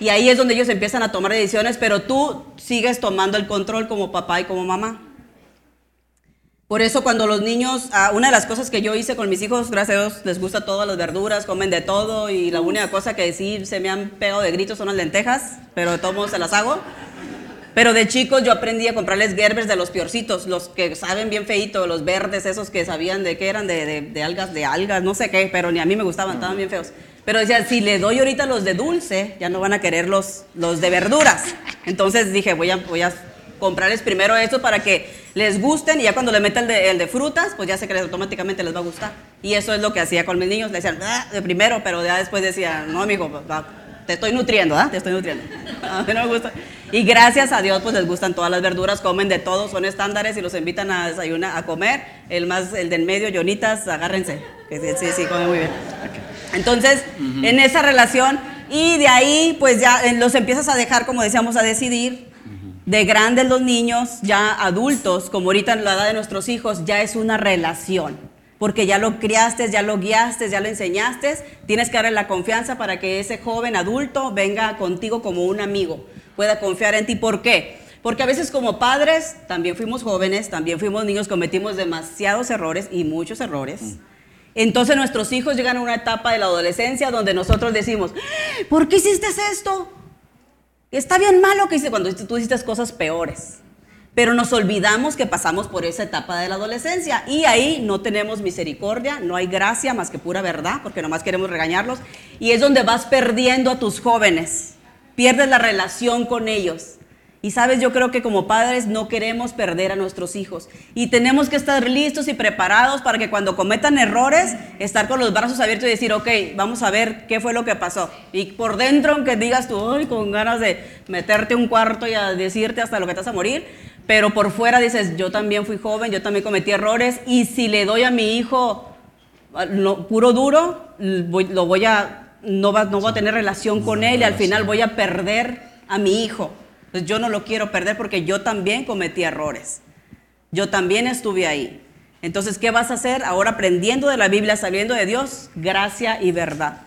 Y ahí es donde ellos empiezan a tomar decisiones, pero tú sigues tomando el control como papá y como mamá. Por eso cuando los niños, ah, una de las cosas que yo hice con mis hijos, gracias a Dios, les gusta todas las verduras, comen de todo y la única cosa que sí se me han pegado de gritos son las lentejas, pero de todos modos se las hago. Pero de chicos yo aprendí a comprarles Gerbers de los piorcitos, los que saben bien feito, los verdes, esos que sabían de qué eran, de, de- de algas, de algas, no sé qué, pero ni a mí me gustaban, estaban bien feos. Pero decía, si le doy ahorita los de dulce, ya no van a querer los, los de verduras. Entonces dije, voy a, voy a comprarles primero estos para que les gusten y ya cuando le meta el de, el de frutas, pues ya sé que les- automáticamente les va a gustar. Y eso es lo que hacía con mis niños, le decían, "Ah", de primero, pero ya después decía, no, amigo, te estoy nutriendo, ¿ah? Te estoy nutriendo. A mí no me gusta. Y gracias a Dios, pues les gustan todas las verduras, comen de todo, son estándares y los invitan a desayunar, a comer. El más, el del medio, Yonitas, agárrense, que sí, sí, sí, come muy bien. Entonces, en esa relación, y de ahí, pues ya eh, los empiezas a dejar, como decíamos, a decidir. De grandes los niños, ya adultos, como ahorita en la edad de nuestros hijos, ya es una relación. Porque ya lo criaste, ya lo guiaste, ya lo enseñaste. Tienes que darle la confianza para que ese joven adulto venga contigo como un amigo, pueda confiar en ti. ¿Por qué? Porque a veces como padres, también fuimos jóvenes, también fuimos niños, cometimos demasiados errores y muchos errores. Entonces nuestros hijos llegan a una etapa de la adolescencia donde nosotros decimos, "¡Ah! ¿por qué hiciste esto? Está bien malo que hiciste cuando tú hiciste cosas peores. Pero nos olvidamos que pasamos por esa etapa de la adolescencia y ahí no tenemos misericordia, no hay gracia más que pura verdad, porque nomás queremos regañarlos. Y es donde vas perdiendo a tus jóvenes, pierdes la relación con ellos. Y sabes, yo creo que como padres no queremos perder a nuestros hijos y tenemos que estar listos y preparados para que cuando cometan errores, estar con los brazos abiertos y decir, ok, vamos a ver qué fue lo que pasó. Y por dentro, aunque digas tú, ay, con ganas de meterte a un cuarto y a decirte hasta lo que vas a morir, pero por fuera dices, yo también fui joven, yo también cometí errores y si le doy a mi hijo ah, lo puro duro, lo voy a, no va, no voy a tener relación con él y al final voy a perder a mi hijo. Entonces yo no lo quiero perder porque yo también cometí errores. Yo también estuve ahí. Entonces, ¿qué vas a hacer? Ahora aprendiendo de la Biblia, sabiendo de Dios, gracia y verdad.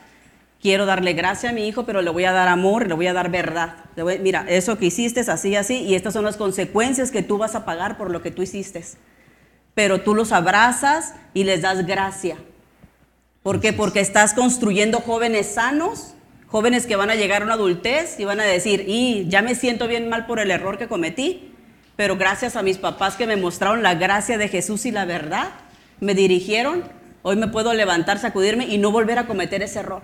Quiero darle gracia a mi hijo, pero le voy a dar amor, le voy a dar verdad. Le voy- mira, eso que hiciste es así, así, y estas son las consecuencias que tú vas a pagar por lo que tú hiciste. Pero tú los abrazas y les das gracia. ¿Por qué? Porque estás construyendo jóvenes sanos, jóvenes que van a llegar a una adultez y van a decir, y ya me siento bien mal por el error que cometí, pero gracias a mis papás que me mostraron la gracia de Jesús y la verdad, me dirigieron, hoy me puedo levantar, sacudirme y no volver a cometer ese error.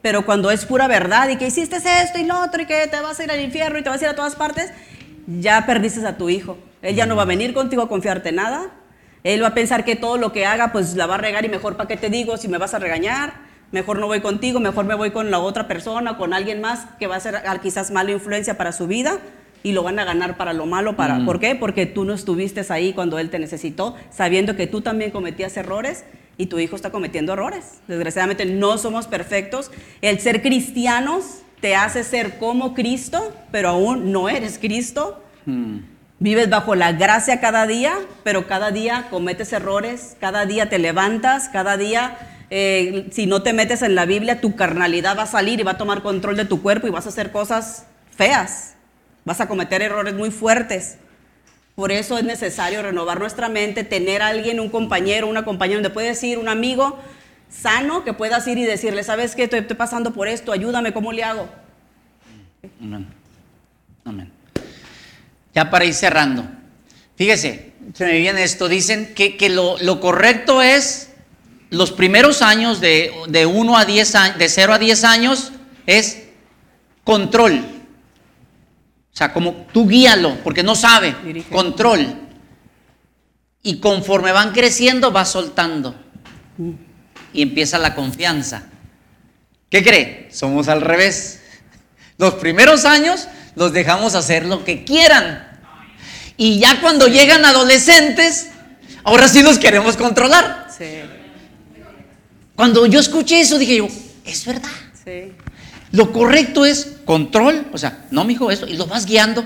Pero cuando es pura verdad y que hiciste esto y lo otro y que te vas a ir al infierno y te vas a ir a todas partes, ya perdiste a tu hijo. Él ya no va a venir contigo a confiarte nada. Él va a pensar que todo lo que haga pues la va a regar y mejor para qué te digo si me vas a regañar. Mejor no voy contigo, mejor me voy con la otra persona, con alguien más que va a ser ah, quizás mala influencia para su vida y lo van a ganar para lo malo. Para, Mm. ¿Por qué? Porque tú no estuviste ahí cuando él te necesitó, sabiendo que tú también cometías errores y tu hijo está cometiendo errores. Desgraciadamente no somos perfectos. El ser cristianos te hace ser como Cristo, pero aún no eres Cristo. Mm. Vives bajo la gracia cada día, pero cada día cometes errores, cada día te levantas, cada día, eh, si no te metes en la Biblia, tu carnalidad va a salir y va a tomar control de tu cuerpo y vas a hacer cosas feas, vas a cometer errores muy fuertes. Por eso es necesario renovar nuestra mente, tener a alguien, un compañero, una compañera, donde puedes ir, un amigo sano, que puedas ir y decirle, ¿sabes qué? Estoy, estoy pasando por esto, ayúdame, ¿cómo le hago? Amén. Amén. Ya para ir cerrando. Fíjese, se me viene esto. Dicen que, que lo, lo correcto es los primeros años de, de 1 a 10 años, de 0 a 10 años, es control. O sea, como tú guíalo, porque no sabe. Dirige. Control. Y conforme van creciendo, va soltando. Y empieza la confianza. ¿Qué cree? Somos al revés. Los primeros años los dejamos hacer lo que quieran. Y ya cuando llegan adolescentes, ahora sí los queremos controlar. Sí, Cuando yo escuché eso, dije yo, es verdad. sí, Lo correcto es control. O sea, no, mijo, eso. Y lo vas guiando.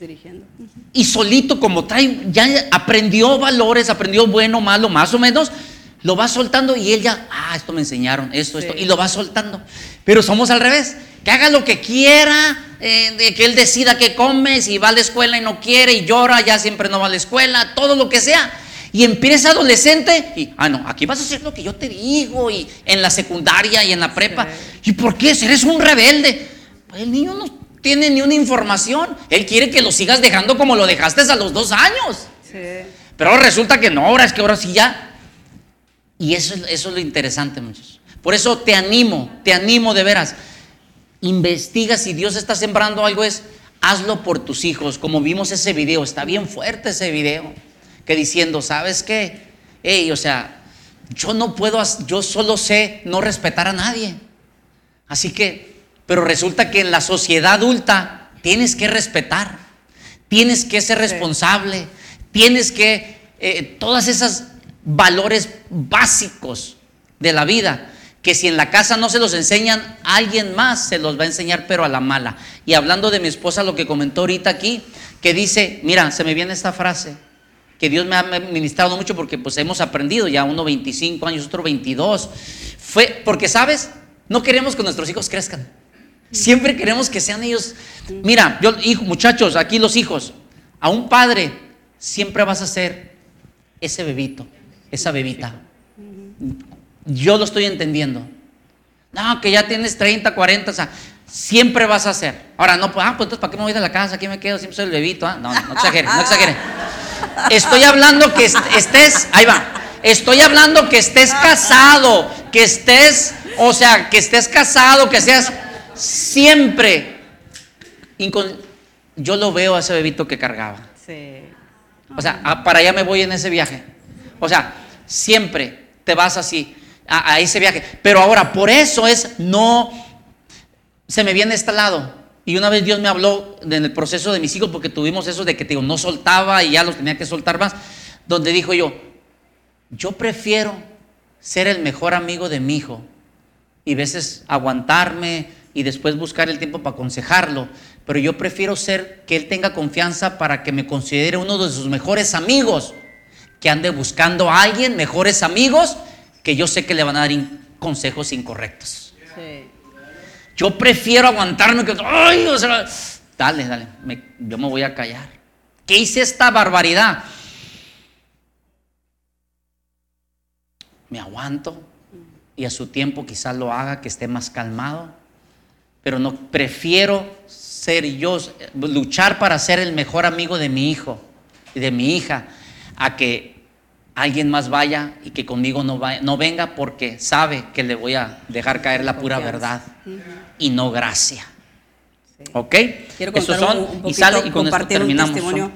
dirigiendo. Y solito, como trae, ya aprendió valores, aprendió bueno, malo, más o menos, lo va soltando y él ya, ah, esto me enseñaron, esto, esto, y lo va soltando. Pero somos al revés, que haga lo que quiera, eh, de que él decida qué come, si va a la escuela y no quiere y llora, ya siempre no va a la escuela, todo lo que sea. Y empieza adolescente y, ah, no, aquí vas a hacer lo que yo te digo, y en la secundaria y en la prepa. ¿Y por qué? Si eres un rebelde. Pues el niño no tiene ni una información. Él quiere que lo sigas dejando como lo dejaste a los dos años. Sí. Pero ahora resulta que no, ahora es que ahora sí ya. Y eso, es- eso es lo interesante, muchachos. Por eso te animo, te animo de veras. Investiga si Dios está sembrando algo, es hazlo por tus hijos. Como vimos ese video, está bien fuerte ese video. Que diciendo, ¿sabes qué? Ey, o sea, yo no puedo, yo solo sé no respetar a nadie. Así que, pero resulta que en la sociedad adulta tienes que respetar, tienes que ser responsable, tienes que, eh, todas esas valores básicos de la vida, que si en la casa no se los enseñan, alguien más se los va a enseñar, pero a la mala. Y hablando de mi esposa, lo que comentó ahorita aquí, que dice, mira, se me viene esta frase, que Dios me ha ministrado mucho porque pues hemos aprendido ya uno 25 años, otro 22. Fue porque sabes, no queremos que nuestros hijos crezcan. Siempre queremos que sean ellos. Mira, yo hijo, muchachos, aquí los hijos, a un padre siempre vas a ser ese bebito, esa bebita. Yo lo estoy entendiendo. No, que ya tienes 30, 40, o sea, siempre vas a ser. Ahora, no, pues, ah, pues entonces, ¿para qué me voy de la casa? Aquí me quedo, siempre soy el bebito. ah? No, no exagere, no exagere. Estoy hablando que est- estés, ahí va, estoy hablando que estés casado, que estés, o sea, que estés casado, que seas siempre. Yo lo veo a ese bebito que cargaba. Sí. O sea, para allá me voy en ese viaje. O sea, siempre te vas así a, a ese viaje. Pero ahora, por eso es no, se me viene este lado. Y una vez Dios me habló en el proceso de mis hijos, porque tuvimos eso de que te no soltaba y ya los tenía que soltar más, donde dijo yo, yo prefiero ser el mejor amigo de mi hijo y veces aguantarme y después buscar el tiempo para aconsejarlo, pero yo prefiero ser que él tenga confianza para que me considere uno de sus mejores amigos, que ande buscando a alguien, mejores amigos, que yo sé que le van a dar consejos incorrectos. Sí. Yo prefiero aguantarme que, ay, o sea, dale, dale, yo me voy a callar. ¿Qué hice esta barbaridad? Me aguanto y a su tiempo quizás lo haga, que esté más calmado, pero no prefiero ser yo, luchar para ser el mejor amigo de mi hijo y de mi hija, a que alguien más vaya y que conmigo no, vaya- no venga porque sabe que le voy a dejar caer la pura verdad y no gracia. Sí. ¿Ok? Quiero Esos son un, un y poquito, sale y con esto compartir un terminamos. testimonio.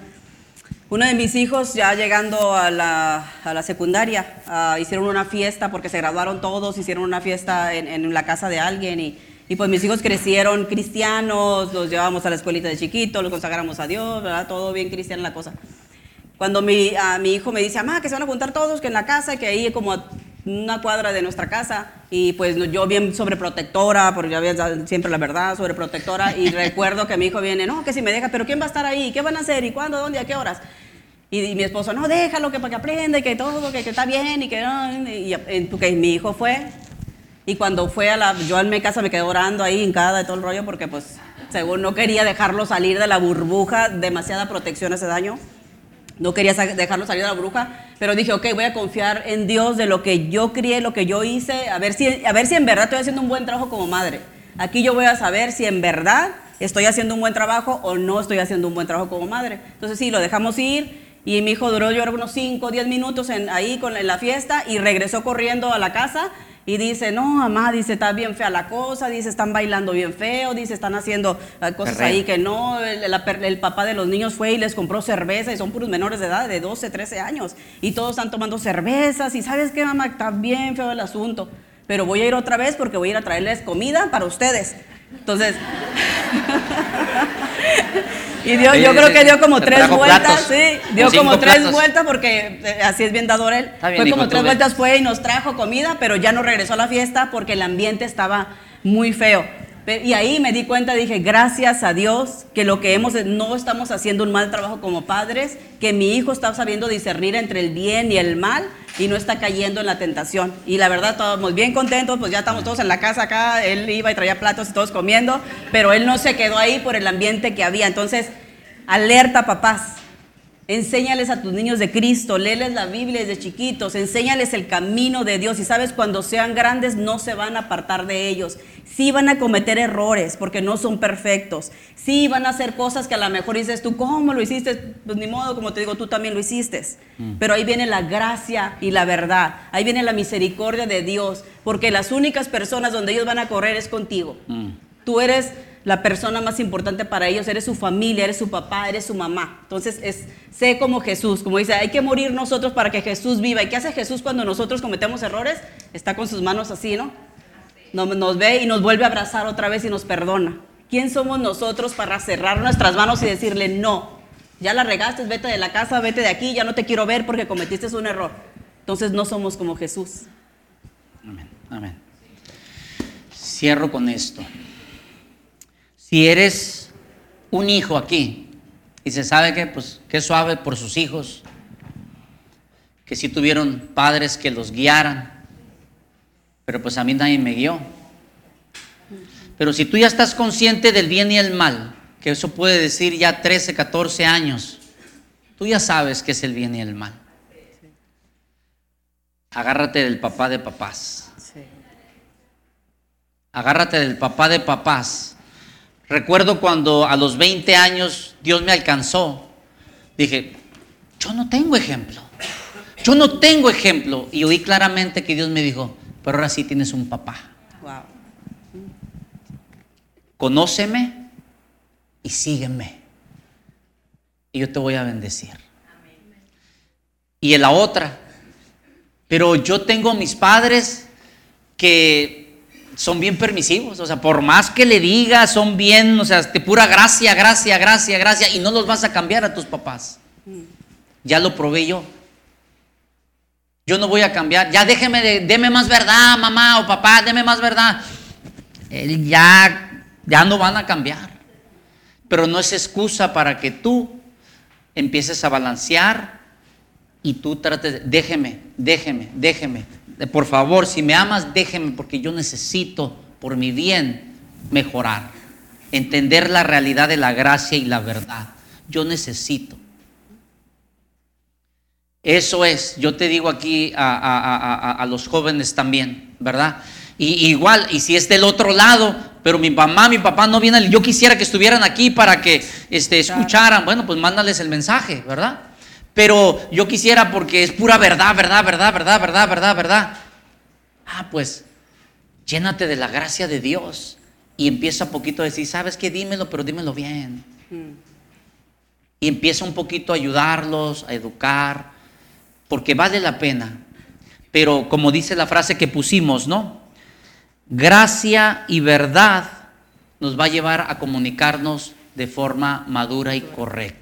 Uno de mis hijos, ya llegando a la, a la secundaria, ah, hicieron una fiesta porque se graduaron todos, hicieron una fiesta en, en la casa de alguien y, y, pues mis hijos crecieron cristianos, los llevábamos a la escuelita de chiquito, los consagramos a Dios, ¿verdad? Todo bien cristiano la cosa. Cuando mi, a mi hijo me dice, mamá, que se van a juntar todos, que en la casa, que ahí como a una cuadra de nuestra casa, y pues yo bien sobreprotectora, porque yo había siempre la verdad, sobreprotectora, y recuerdo que mi hijo viene, no, que si me deja, pero ¿quién va a estar ahí? ¿Qué van a hacer? ¿Y cuándo? ¿Dónde? ¿A qué horas? Y, mi esposo, no, déjalo que para que aprenda y que todo, que, que está bien y que no. Y, y, mi hijo fue. Y cuando fue a la. Yo en mi casa me quedé orando ahí, hincada de todo el rollo, porque pues, según no quería dejarlo salir de la burbuja, demasiada protección hace daño. No quería dejarlo salir de la burbuja, pero dije, ok, voy a confiar en Dios de lo que yo crié, lo que yo hice, a ver si, a ver si en verdad estoy haciendo un buen trabajo como madre. Aquí yo voy a saber si en verdad estoy haciendo un buen trabajo o no estoy haciendo un buen trabajo como madre. Entonces sí, lo dejamos ir y mi hijo duró yo unos 5 o 10 minutos en, ahí con, en la fiesta y regresó corriendo a la casa y dice, no, mamá, dice, está bien fea la cosa, dice, están bailando bien feo, dice, están haciendo eh, cosas ahí que no. El, papá de los niños fue y les compró cerveza y son puros menores de edad, de 12, 13 años. Y todos están tomando cervezas y sabes qué, mamá, está bien feo el asunto. Pero voy a ir otra vez porque voy a ir a traerles comida para ustedes. Entonces... Y dio, yo creo que dio como tres vueltas, sí, dio como tres vueltas porque eh, así es bien dador él. fue como tres vueltas, fue y nos trajo comida, pero ya no regresó a la fiesta porque el ambiente estaba muy feo. Y ahí me di cuenta, dije, gracias a Dios que lo que hemos, no estamos haciendo un mal trabajo como padres, que mi hijo está sabiendo discernir entre el bien y el mal y no está cayendo en la tentación. Y la verdad, estábamos bien contentos, pues ya estamos todos en la casa acá, él iba y traía platos y todos comiendo, pero él no se quedó ahí por el ambiente que había. Entonces, alerta papás, Enséñales a tus niños de Cristo, léeles la Biblia desde chiquitos, enséñales el camino de Dios y sabes, cuando sean grandes no se van a apartar de ellos. Sí van a cometer errores porque no son perfectos. Sí van a hacer cosas que a lo mejor dices tú, ¿cómo lo hiciste? Pues ni modo, como te digo, tú también lo hiciste. Mm. Pero ahí viene la gracia y la verdad. Ahí viene la misericordia de Dios. Porque las únicas personas donde ellos van a correr es contigo. Mm. Tú eres la persona más importante para ellos, eres su familia, eres su papá, eres su mamá. Entonces, es, sé como Jesús, como dice, hay que morir nosotros para que Jesús viva. ¿Y qué hace Jesús cuando nosotros cometemos errores? Está con sus manos así, ¿no? Nos, nos ve y nos vuelve a abrazar otra vez y nos perdona. ¿Quién somos nosotros para cerrar nuestras manos y decirle, no, ya la regaste, vete de la casa, vete de aquí, ya no te quiero ver porque cometiste un error? Entonces no somos como Jesús. Amén, amén. Cierro con esto. Si eres un hijo aquí y se sabe que, pues, que suave por sus hijos, que si tuvieron padres que los guiaran, pero pues a mí nadie me guió. Pero si tú ya estás consciente del bien y el mal, que eso puede decir ya 13, 14 años, tú ya sabes qué es el bien y el mal. Agárrate del papá de papás. Agárrate del papá de papás Recuerdo cuando a los 20 años Dios me alcanzó. Dije, yo no tengo ejemplo. Yo no tengo ejemplo. Y oí claramente que Dios me dijo, pero ahora sí tienes un papá. Conóceme y sígueme. Y yo te voy a bendecir. Y en la otra, pero yo tengo mis padres que son bien permisivos, o sea, por más que le digas, son bien, o sea, de pura gracia, gracia, gracia, gracia, y no los vas a cambiar a tus papás. Ya lo probé yo. Yo no voy a cambiar. Ya déjeme, de, deme más verdad, mamá o papá, deme más verdad. Él ya, ya no van a cambiar. Pero no es excusa para que tú empieces a balancear y tú trates, déjeme, déjeme, déjeme por favor, si me amas, déjeme porque yo necesito, por mi bien, mejorar. Entender la realidad de la gracia y la verdad. Yo necesito. Eso es, yo te digo aquí a, los jóvenes también, ¿verdad? Y igual, y si es del otro lado, pero mi mamá, mi papá no vienen, yo quisiera que estuvieran aquí para que este, escucharan, bueno, pues mándales el mensaje, ¿verdad? Pero yo quisiera porque es pura verdad, verdad, verdad, verdad, verdad, verdad, verdad. Ah, pues llénate de la gracia de Dios y empieza poquito a decir, ¿sabes qué? Dímelo, pero dímelo bien. y empieza un poquito a ayudarlos, a educar, porque vale la pena. Pero como dice la frase que pusimos, ¿no? Gracia y verdad nos va a llevar a comunicarnos de forma madura y correcta.